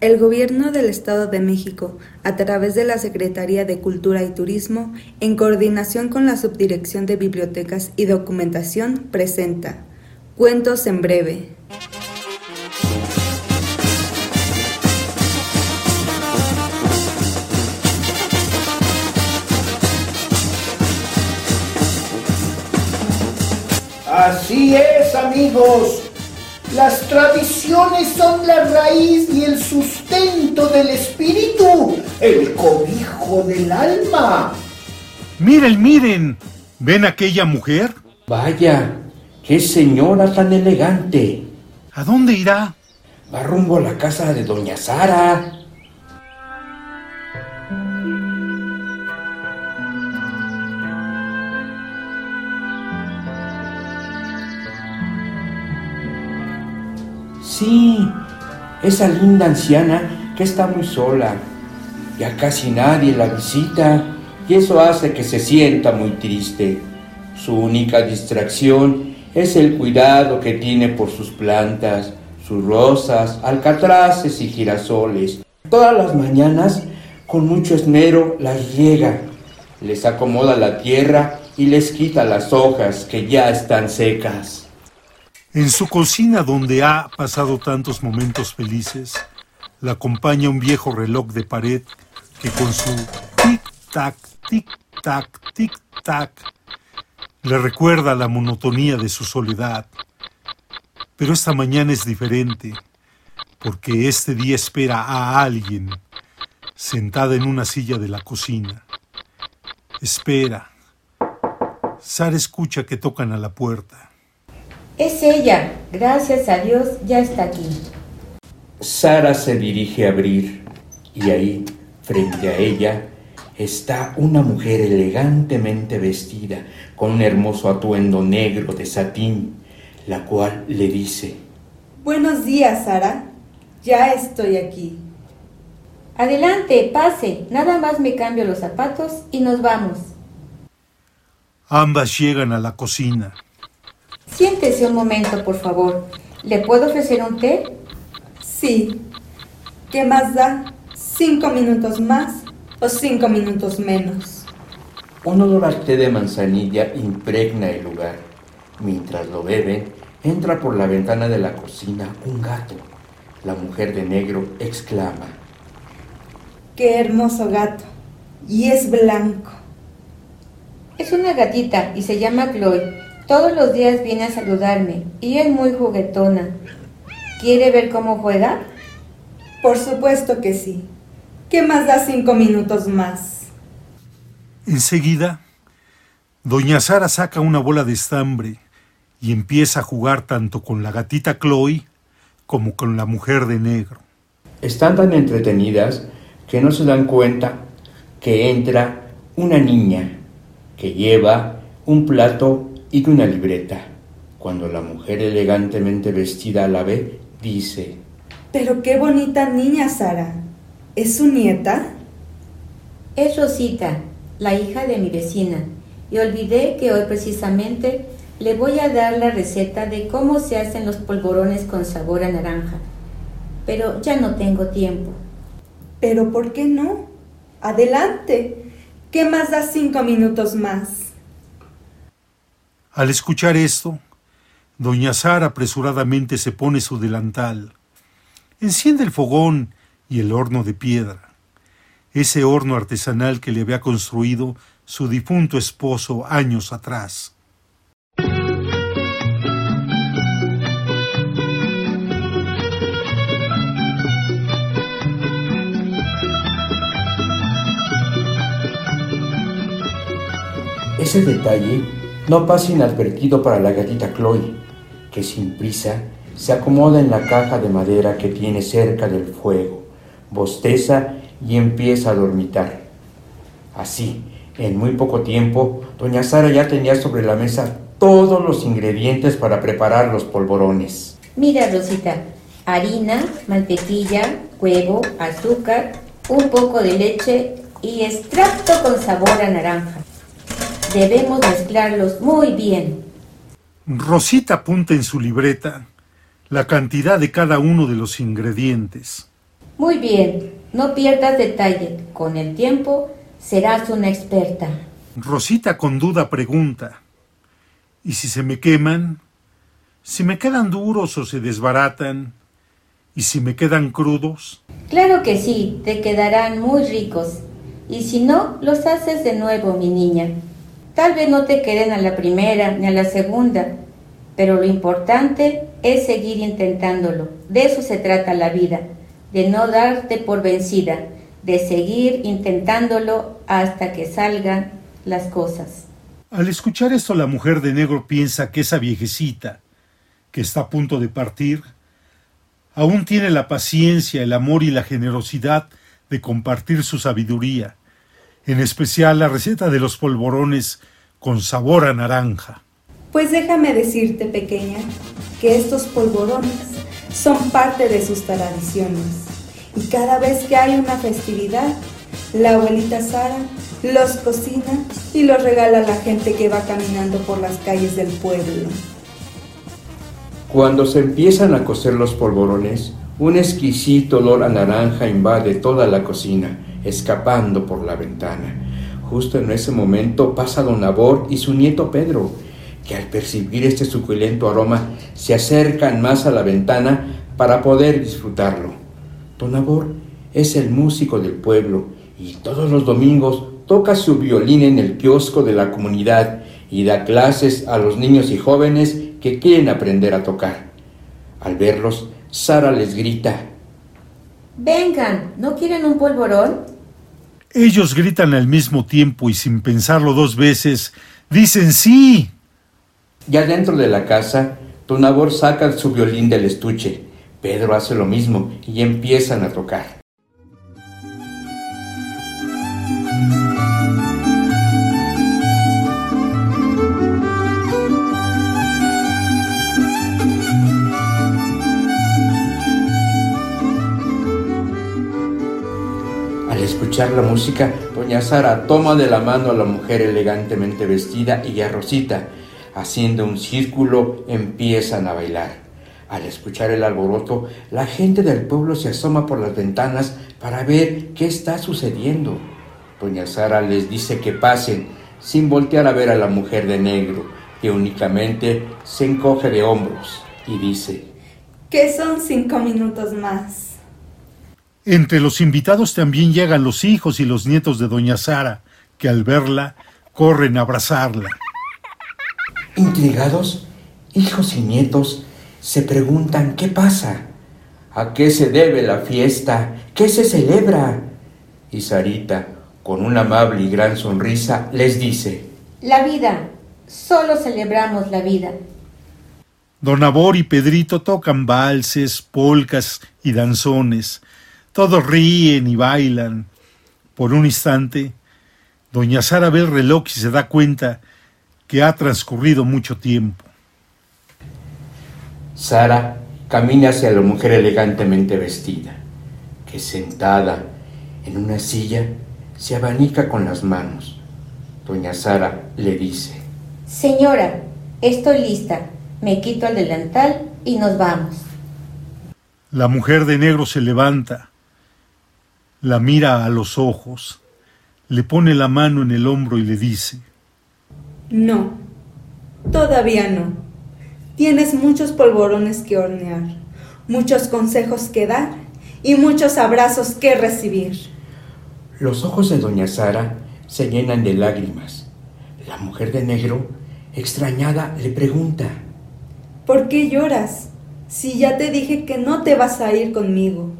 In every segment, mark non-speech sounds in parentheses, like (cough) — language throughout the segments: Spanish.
El Gobierno del Estado de México, a través de la Secretaría de Cultura y Turismo, en coordinación con la Subdirección de Bibliotecas y Documentación, presenta Cuentos en Breve. Así es, amigos. Las tradiciones son la raíz y el sustento del espíritu, el cobijo del alma. Miren, miren. ¿Ven aquella mujer? Vaya, qué señora tan elegante. ¿A dónde irá? Va rumbo a la casa de doña Sara. Sí, esa linda anciana que está muy sola. Ya casi nadie la visita y eso hace que se sienta muy triste. Su única distracción es el cuidado que tiene por sus plantas, sus rosas, alcatraces y girasoles. Todas las mañanas, con mucho esmero, las riega, les acomoda la tierra y les quita las hojas que ya están secas. En su cocina, donde ha pasado tantos momentos felices, la acompaña un viejo reloj de pared que con su tic-tac, tic-tac, tic-tac, le recuerda la monotonía de su soledad. Pero esta mañana es diferente, porque este día espera a alguien sentada en una silla de la cocina. Espera. Sara escucha que tocan a la puerta. Es ella, gracias a Dios, ya está aquí. Sara se dirige a abrir y ahí, frente a ella, está una mujer elegantemente vestida con un hermoso atuendo negro de satín, la cual le dice, Buenos días, Sara. Ya estoy aquí. Adelante, pase. Nada más me cambio los zapatos y nos vamos. Ambas llegan a la cocina. Siéntese un momento, por favor. ¿Le puedo ofrecer un té? Sí. ¿Qué más da? ¿Cinco minutos más o cinco minutos menos? Un olor al té de manzanilla impregna el lugar. Mientras lo beben, entra por la ventana de la cocina un gato. La mujer de negro exclama. ¡Qué hermoso gato! Y es blanco. Es una gatita y se llama Chloe. Todos los días viene a saludarme y es muy juguetona. ¿Quiere ver cómo juega? Por supuesto que sí. ¿Qué más da cinco minutos más? Enseguida, doña Sara saca una bola de estambre y empieza a jugar tanto con la gatita Chloe como con la mujer de negro. Están tan entretenidas que no se dan cuenta que entra una niña que lleva un plato y una libreta. Cuando la mujer elegantemente vestida la ve, dice, Pero qué bonita niña, Sara. ¿Es su nieta? Es Rosita, la hija de mi vecina, y olvidé que hoy precisamente le voy a dar la receta de cómo se hacen los polvorones con sabor a naranja. Pero ya no tengo tiempo. ¿Pero por qué no? Adelante. ¿Qué más da cinco minutos más? Al escuchar esto, doña Sara apresuradamente se pone su delantal, enciende el fogón y el horno de piedra, ese horno artesanal que le había construido su difunto esposo años atrás. Ese detalle no pasa inadvertido para la gatita Chloe, que sin prisa se acomoda en la caja de madera que tiene cerca del fuego, bosteza y empieza a dormitar. Así, en muy poco tiempo, doña Sara ya tenía sobre la mesa todos los ingredientes para preparar los polvorones. Mira, Rosita, harina, mantequilla, huevo, azúcar, un poco de leche y extracto con sabor a naranja. Debemos mezclarlos muy bien. Rosita apunta en su libreta la cantidad de cada uno de los ingredientes. Muy bien, no pierdas detalle. Con el tiempo serás una experta. Rosita con duda pregunta, ¿y si se me queman? ¿Si me quedan duros o se desbaratan? ¿Y si me quedan crudos? Claro que sí, te quedarán muy ricos. Y si no, los haces de nuevo, mi niña. Tal vez no te queden a la primera ni a la segunda, pero lo importante es seguir intentándolo. De eso se trata la vida, de no darte por vencida, de seguir intentándolo hasta que salgan las cosas. Al escuchar esto, la mujer de negro piensa que esa viejecita, que está a punto de partir, aún tiene la paciencia, el amor y la generosidad de compartir su sabiduría, en especial la receta de los polvorones con sabor a naranja. Pues déjame decirte, pequeña, que estos polvorones son parte de sus tradiciones. Y cada vez que hay una festividad, la abuelita Sara los cocina y los regala a la gente que va caminando por las calles del pueblo. Cuando se empiezan a cocer los polvorones, un exquisito olor a naranja invade toda la cocina, escapando por la ventana. Justo en ese momento pasa don Abor y su nieto Pedro, que al percibir este suculento aroma se acercan más a la ventana para poder disfrutarlo. Don Abor es el músico del pueblo y todos los domingos toca su violín en el kiosco de la comunidad y da clases a los niños y jóvenes que quieren aprender a tocar. Al verlos, Sara les grita, Vengan, ¿no quieren un polvorón? Ellos gritan al mismo tiempo y sin pensarlo dos veces, dicen sí. Ya dentro de la casa, Tonabor saca su violín del estuche. Pedro hace lo mismo y empiezan a tocar. Escuchar la música, doña Sara toma de la mano a la mujer elegantemente vestida y a Rosita, haciendo un círculo, empiezan a bailar. Al escuchar el alboroto, la gente del pueblo se asoma por las ventanas para ver qué está sucediendo. Doña Sara les dice que pasen, sin voltear a ver a la mujer de negro, que únicamente se encoge de hombros y dice, Que son cinco minutos más. Entre los invitados también llegan los hijos y los nietos de doña Sara, que al verla corren a abrazarla. Intrigados, hijos y nietos se preguntan qué pasa, a qué se debe la fiesta, qué se celebra. Y Sarita, con una amable y gran sonrisa, les dice, La vida, solo celebramos la vida. Don Abor y Pedrito tocan valses, polcas y danzones. Todos ríen y bailan. Por un instante, doña Sara ve el reloj y se da cuenta que ha transcurrido mucho tiempo. Sara camina hacia la mujer elegantemente vestida, que sentada en una silla se abanica con las manos. Doña Sara le dice, Señora, estoy lista. Me quito el delantal y nos vamos. La mujer de negro se levanta, la mira a los ojos, le pone la mano en el hombro y le dice, No, todavía no. Tienes muchos polvorones que hornear, muchos consejos que dar y muchos abrazos que recibir. Los ojos de doña Sara se llenan de lágrimas. La mujer de negro, extrañada, le pregunta, ¿Por qué lloras? Si ya te dije que no te vas a ir conmigo.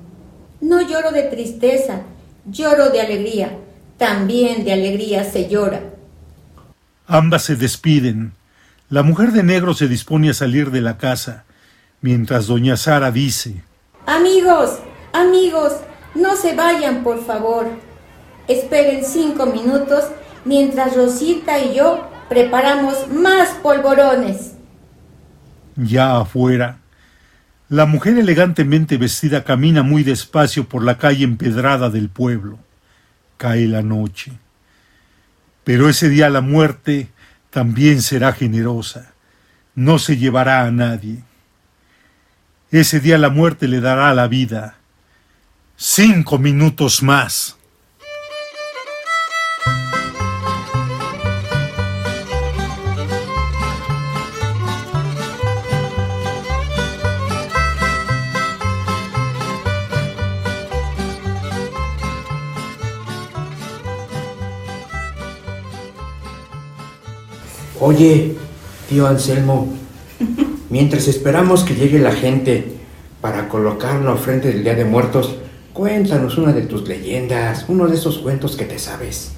No lloro de tristeza, lloro de alegría. También de alegría se llora. Ambas se despiden. La mujer de negro se dispone a salir de la casa, mientras doña Sara dice, Amigos, amigos, no se vayan, por favor. Esperen cinco minutos mientras Rosita y yo preparamos más polvorones. Ya afuera, la mujer elegantemente vestida camina muy despacio por la calle empedrada del pueblo. Cae la noche. Pero ese día la muerte también será generosa. No se llevará a nadie. Ese día la muerte le dará la vida. Cinco minutos más. Oye, tío Anselmo, mientras esperamos que llegue la gente para colocarnos frente del Día de Muertos, cuéntanos una de tus leyendas, uno de esos cuentos que te sabes.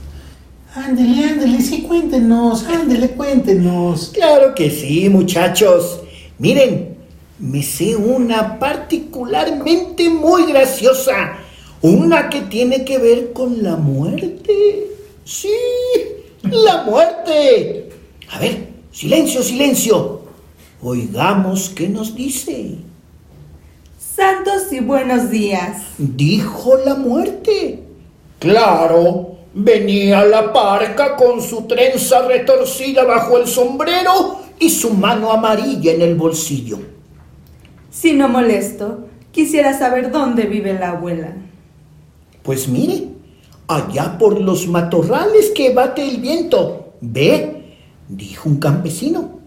Ándele, ándele, sí, cuéntenos, ándele, cuéntenos. Claro que sí, muchachos. Miren, me sé una particularmente muy graciosa. Una que tiene que ver con la muerte. Sí, la muerte. A ver, silencio, silencio. Oigamos qué nos dice. Santos y buenos días. Dijo la muerte. Claro, venía la parca con su trenza retorcida bajo el sombrero y su mano amarilla en el bolsillo. Si no molesto, quisiera saber dónde vive la abuela. Pues mire, allá por los matorrales que bate el viento. Ve, dijo un campesino.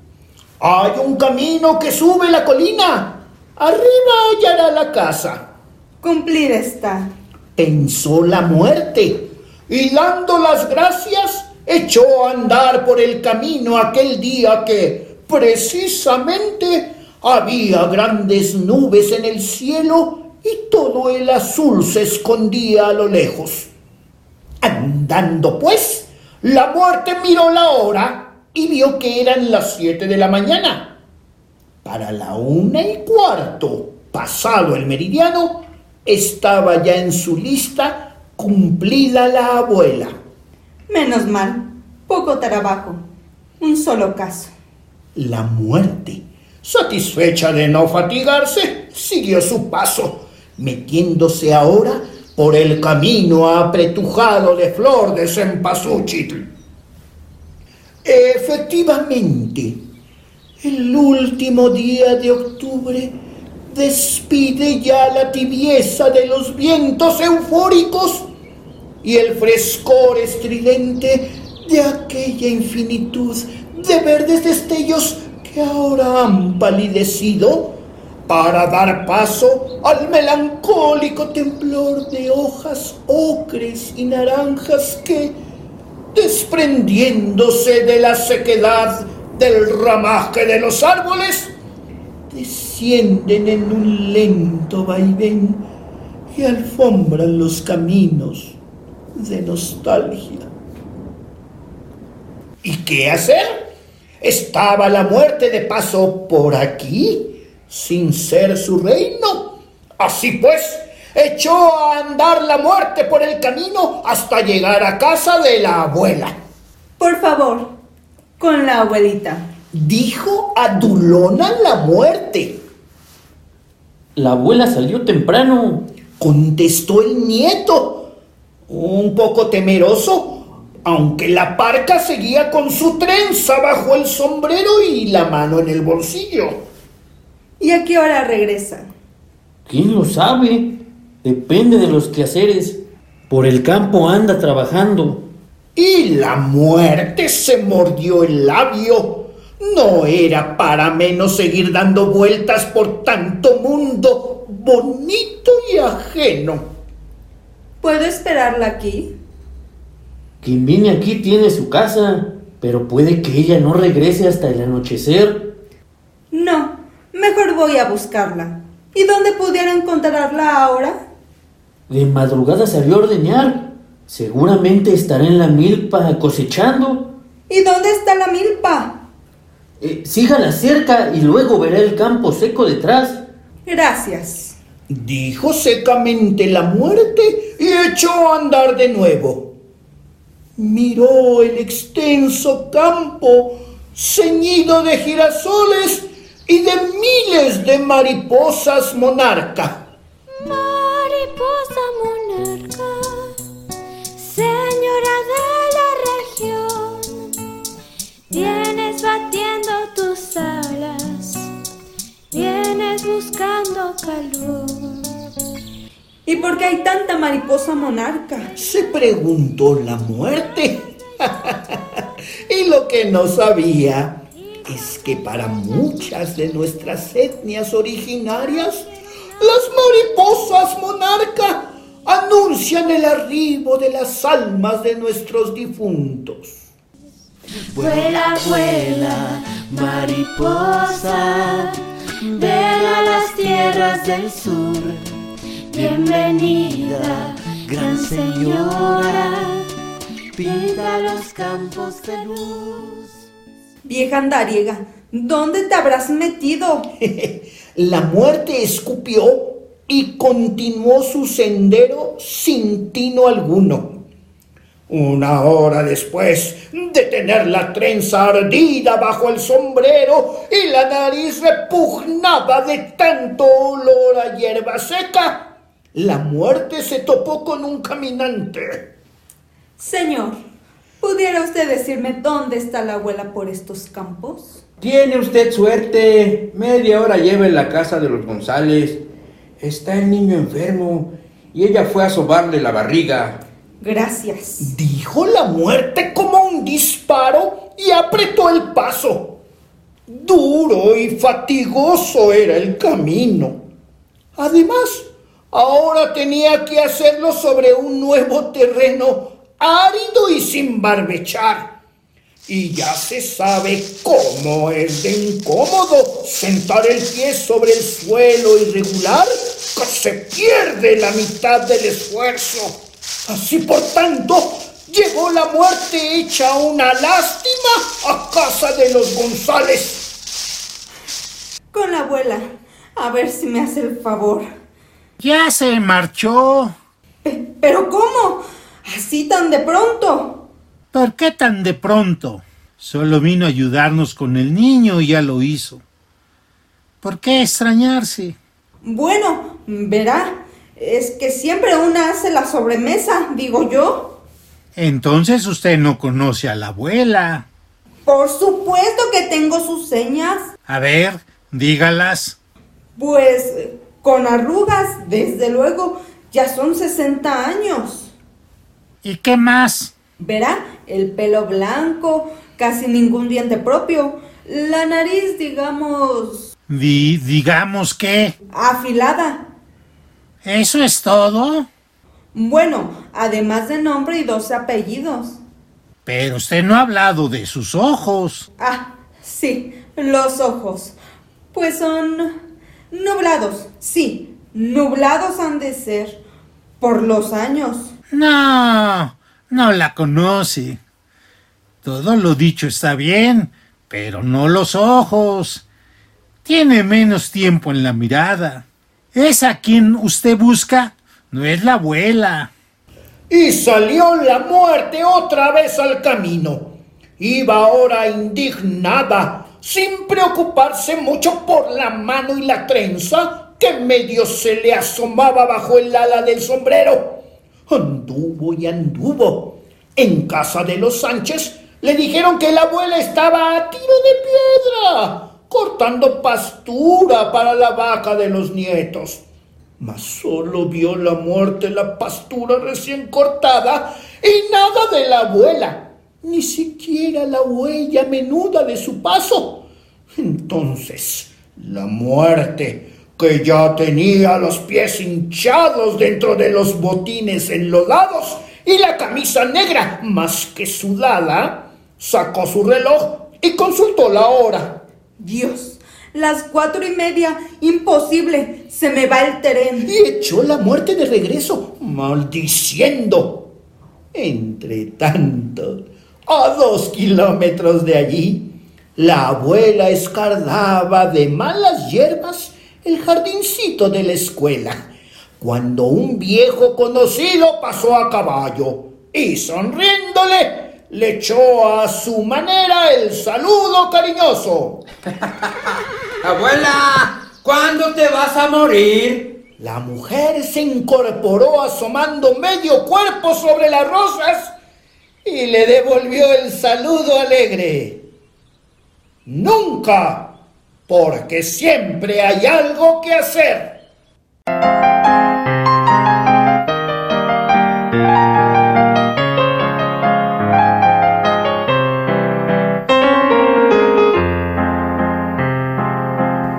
Hay un camino que sube la colina. Arriba hallará la casa. Cumplir está. Pensó la muerte y dando las gracias echó a andar por el camino aquel día que precisamente había grandes nubes en el cielo y todo el azul se escondía a lo lejos. Andando pues, la muerte miró la hora y vio que eran las siete de la mañana. Para la una y cuarto, pasado el meridiano, estaba ya en su lista cumplida la abuela. Menos mal, poco trabajo, un solo caso. La muerte, satisfecha de no fatigarse, siguió su paso, metiéndose ahora por el camino apretujado de flor de cempasúchil. Efectivamente, el último día de octubre despide ya la tibieza de los vientos eufóricos y el frescor estridente de aquella infinitud de verdes destellos que ahora han palidecido para dar paso al melancólico temblor de hojas ocres y naranjas que desprendiéndose de la sequedad del ramaje de los árboles, descienden en un lento vaivén y alfombran los caminos de nostalgia. ¿Y qué hacer? ¿Estaba la muerte de paso por aquí, sin ser su reino? Así pues, echó a andar la muerte por el camino hasta llegar a casa de la abuela. Por favor, con la abuelita. Dijo a Dulona la muerte. La abuela salió temprano. Contestó el nieto, un poco temeroso, aunque la parca seguía con su trenza bajo el sombrero y la mano en el bolsillo. ¿Y a qué hora regresa? ¿Quién lo sabe? Depende de los quehaceres. Por el campo anda trabajando. Y la muerte se mordió el labio. No era para menos seguir dando vueltas por tanto mundo bonito y ajeno. ¿Puedo esperarla aquí? Quien viene aquí tiene su casa, pero puede que ella no regrese hasta el anochecer. No, mejor voy a buscarla. ¿Y dónde pudiera encontrarla ahora? De madrugada salió a ordeñar. Seguramente estará en la milpa cosechando. ¿Y dónde está la milpa? Eh, sígala cerca y luego verá el campo seco detrás. Gracias. Dijo secamente la muerte y echó a andar de nuevo. Miró el extenso campo ceñido de girasoles y de miles de mariposas monarca. ¿Y por qué hay tanta mariposa monarca? Se preguntó la muerte. (laughs) y lo que no sabía es que para muchas de nuestras etnias originarias, las mariposas monarca anuncian el arribo de las almas de nuestros difuntos. Vuela, vuela, mariposa, ven a las tierras del sur. Bienvenida, gran señora, pinta los campos de luz. Vieja andariega, ¿dónde te habrás metido? (laughs) La muerte escupió y continuó su sendero sin tino alguno. Una hora después de tener la trenza ardida bajo el sombrero y la nariz repugnada de tanto olor a hierba seca, la muerte se topó con un caminante. Señor, ¿pudiera usted decirme dónde está la abuela por estos campos? Tiene usted suerte. Media hora lleva en la casa de los González. Está el niño enfermo y ella fue a sobarle la barriga. Gracias. Dijo la muerte como un disparo y apretó el paso. Duro y fatigoso era el camino. Además, ahora tenía que hacerlo sobre un nuevo terreno árido y sin barbechar. Y ya se sabe cómo es de incómodo sentar el pie sobre el suelo irregular que se pierde la mitad del esfuerzo. Así por tanto, llegó la muerte hecha una lástima a casa de los González. Con la abuela, a ver si me hace el favor. Ya se marchó. Pe- ¿Pero cómo? ¿Así tan de pronto? ¿Por qué tan de pronto? Solo vino a ayudarnos con el niño y ya lo hizo. ¿Por qué extrañarse? Bueno, verá, es que siempre una hace la sobremesa, digo yo. Entonces usted no conoce a la abuela. Por supuesto que tengo sus señas. A ver, dígalas. Pues con arrugas, desde luego, ya son 60 años. ¿Y qué más? Verá, el pelo blanco, casi ningún diente propio, la nariz, digamos, Di- digamos que... afilada. ¿Eso es todo? Bueno, además de nombre y 12 apellidos. Pero usted no ha hablado de sus ojos. Ah, sí, los ojos. Pues son nublados, sí, nublados han de ser por los años. No, no la conoce. Todo lo dicho está bien, pero no los ojos. Tiene menos tiempo en la mirada. ¿Es a quien usted busca? No es la abuela. Y salió la muerte otra vez al camino. Iba ahora indignada, sin preocuparse mucho por la mano y la trenza que medio se le asomaba bajo el ala del sombrero. Anduvo y anduvo. En casa de los Sánchez le dijeron que la abuela estaba a tiro de piedra, cortando pastura para la vaca de los nietos. Mas solo vio la muerte la pastura recién cortada y nada de la abuela, ni siquiera la huella menuda de su paso. Entonces, la muerte, que ya tenía los pies hinchados dentro de los botines enlodados y la camisa negra más que sudada, sacó su reloj y consultó la hora. Dios, las cuatro y media, imposible, se me va el tren. y echó la muerte de regreso, maldiciendo. Entre tanto, a dos kilómetros de allí, la abuela escardaba de malas hierbas el jardincito de la escuela, cuando un viejo conocido pasó a caballo y sonriéndole le echó a su manera el saludo cariñoso. (laughs) Abuela, ¿cuándo te vas a morir? La mujer se incorporó asomando medio cuerpo sobre las rosas y le devolvió el saludo alegre. Nunca, porque siempre hay algo que hacer.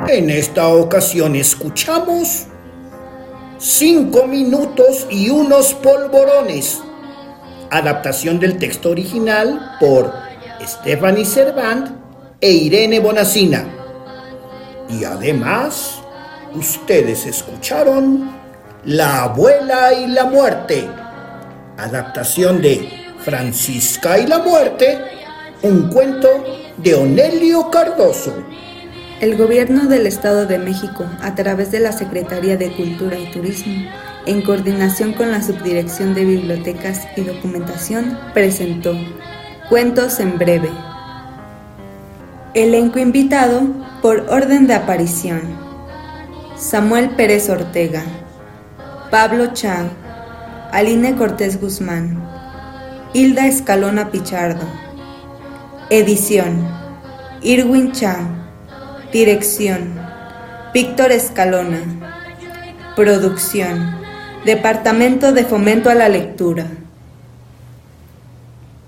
En esta ocasión escuchamos cinco minutos y unos polvorones Adaptación del texto original por Stephanie Servant e Irene Bonacina. Y además, ustedes escucharon La abuela y la muerte. Adaptación de Francisca y la muerte, un cuento de Onelio Cardoso. El Gobierno del Estado de México, a través de la Secretaría de Cultura y Turismo, en coordinación con la Subdirección de Bibliotecas y Documentación, presentó Cuentos en Breve. Elenco invitado por orden de aparición. Samuel Pérez Ortega, Pablo Chang, Aline Cortés Guzmán, Hilda Escalona Pichardo. Edición, Irwin Chang. Dirección, Víctor Escalona. Producción, Departamento de Fomento a la Lectura.